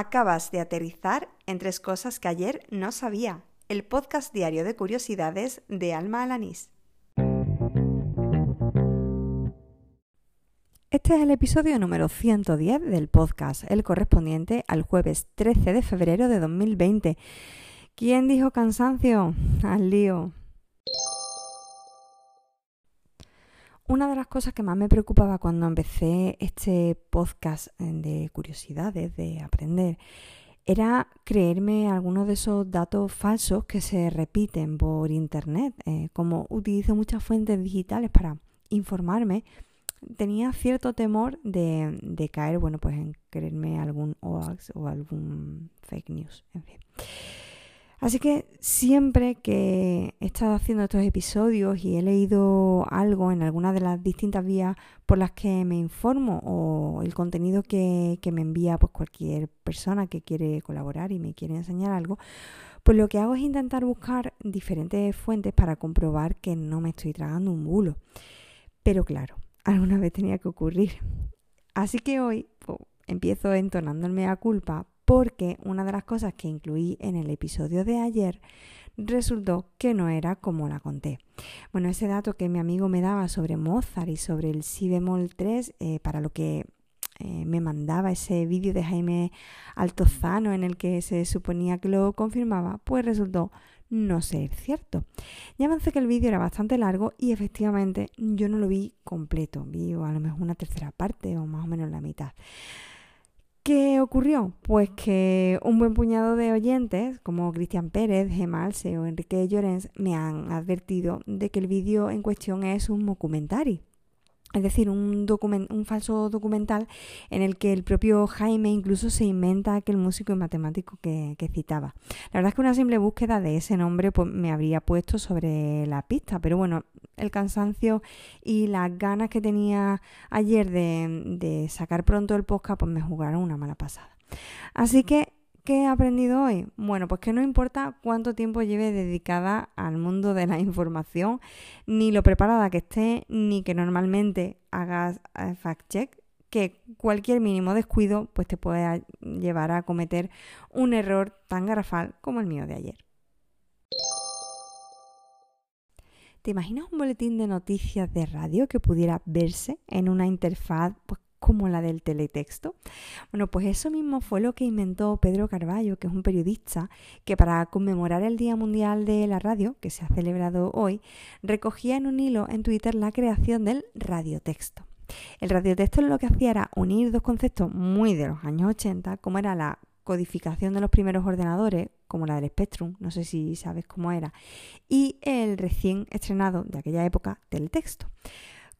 Acabas de aterrizar en tres cosas que ayer no sabía. El podcast diario de curiosidades de Alma Alanís. Este es el episodio número 110 del podcast, el correspondiente al jueves 13 de febrero de 2020. ¿Quién dijo cansancio? Al lío. Una de las cosas que más me preocupaba cuando empecé este podcast eh, de curiosidades, de aprender, era creerme algunos de esos datos falsos que se repiten por internet. Eh, como utilizo muchas fuentes digitales para informarme, tenía cierto temor de, caer, bueno, pues en creerme algún hoax o algún fake news. Así que siempre que he estado haciendo estos episodios y he leído algo en alguna de las distintas vías por las que me informo o el contenido que, me envía pues cualquier persona que quiere colaborar y me quiere enseñar algo, pues lo que hago es intentar buscar diferentes fuentes para comprobar que no me estoy tragando un bulo. Pero claro, alguna vez tenía que ocurrir. Así que hoy pues, empiezo entonándome a culpa porque una de las cosas que incluí en el episodio de ayer resultó que no era como la conté. Bueno, ese dato que mi amigo me daba sobre Mozart y sobre el si bemol 3, eh, para lo que eh, me mandaba ese vídeo de Jaime Altozano en el que se suponía que lo confirmaba, pues resultó no ser cierto. Ya avancé que el vídeo era bastante largo y efectivamente yo no lo vi completo, vi a lo mejor una tercera parte o más o menos la mitad. ¿Qué ocurrió? Pues que un buen puñado de oyentes, como Cristian Pérez, Gemalse o Enrique Llorens, me han advertido de que el vídeo en cuestión es un documentary es decir, un, un falso documental en el que el propio Jaime incluso se inventa aquel músico y matemático que, citaba. La verdad es que una simple búsqueda de ese nombre pues, me habría puesto sobre la pista, pero bueno, el cansancio y las ganas que tenía ayer de, de sacar pronto el podcast pues me jugaron una mala pasada. Así que ¿Qué he aprendido hoy? Bueno, pues que no importa cuánto tiempo lleve dedicada al mundo de la información, ni lo preparada que esté, ni que normalmente hagas eh, fact-check, que cualquier mínimo descuido pues te puede llevar a cometer un error tan garrafal como el mío de ayer. ¿Te imaginas un boletín de noticias de radio que pudiera verse en una interfaz pues, como la del teletexto? Bueno, pues eso mismo fue lo que inventó Pedro Carballo, que es un periodista que para conmemorar el Día Mundial de la Radio, que se ha celebrado hoy, recogía en un hilo en Twitter la creación del radiotexto. El radiotexto lo que hacía era unir dos conceptos muy de los años 80, como era la codificación de los primeros ordenadores, como la del Spectrum, no sé si sabes cómo era, y el recién estrenado de aquella época del.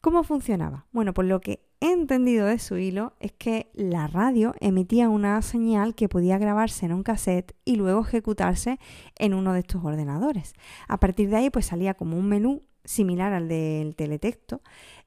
¿Cómo funcionaba? Bueno, pues lo que entendido de su hilo es que la radio emitía una señal que podía grabarse en un cassette y luego ejecutarse en uno de estos ordenadores. A partir de ahí pues salía como un menú similar al del teletexto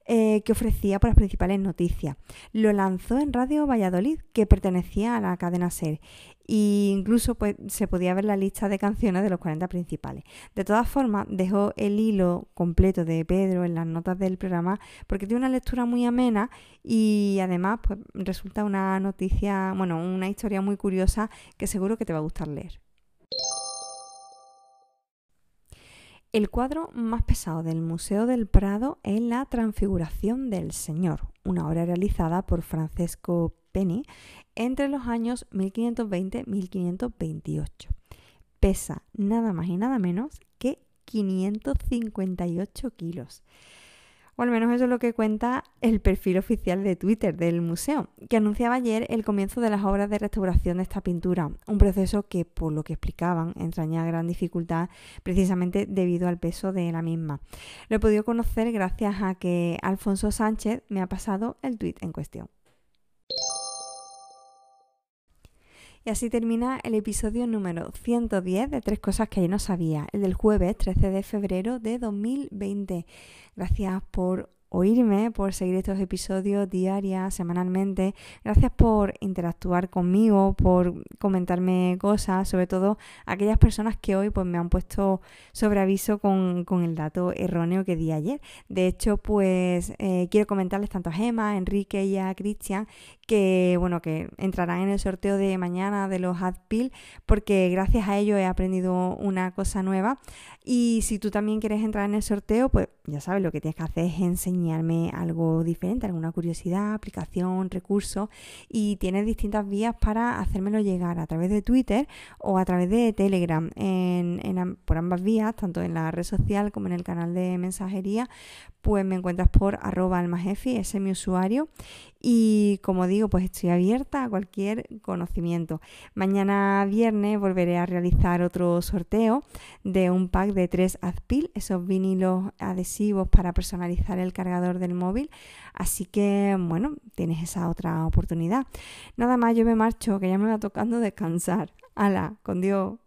eh, que ofrecía por las principales noticias. Lo lanzó en Radio Valladolid, que pertenecía a la cadena SER, e incluso pues, se podía ver la lista de canciones de los 40 principales. De todas formas, dejó el hilo completo de Pedro en las notas del programa porque tiene una lectura muy amena y además pues, resulta una noticia, bueno, una historia muy curiosa que seguro que te va a gustar leer. El cuadro más pesado del Museo del Prado es la Transfiguración del Señor, una obra realizada por Francesco Penny entre los años 1520-1528. Pesa nada más y nada menos que 558 kilos o al menos eso es lo que cuenta el perfil oficial de Twitter del museo, que anunciaba ayer el comienzo de las obras de restauración de esta pintura, un proceso que, por lo que explicaban, entraña gran dificultad precisamente debido al peso de la misma. Lo he podido conocer gracias a que Alfonso Sánchez me ha pasado el tweet en cuestión. Y así termina el episodio número 110 de Tres Cosas que yo no sabía, el del jueves 13 de febrero de 2020. Gracias por oírme, por seguir estos episodios diarias, semanalmente. Gracias por interactuar conmigo, por comentarme cosas, sobre todo aquellas personas que hoy pues, me han puesto sobre aviso con, el dato erróneo que di ayer. De hecho, pues eh, quiero comentarles tanto a Gemma, a Enrique y a Cristian que bueno, que entrarán en el sorteo de mañana de los AdPil porque gracias a ello he aprendido una cosa nueva y si tú también quieres entrar en el sorteo, pues ya sabes, lo que tienes que hacer es enseñarme algo diferente, alguna curiosidad, aplicación, recurso y tienes distintas vías para hacérmelo llegar a través de Twitter o a través de Telegram. En, por ambas vías, tanto en la red social como en el canal de mensajería, pues me encuentras por arroba almajefi, ese es mi usuario y como digo, pues estoy abierta a cualquier conocimiento. Mañana viernes volveré a realizar otro sorteo de un pack de tres Azpil, esos vinilos adhesivos para personalizar el cargador del móvil. Así que, bueno, tienes esa otra oportunidad. Nada más, yo me marcho, que ya me va tocando descansar. Hala, con Dios.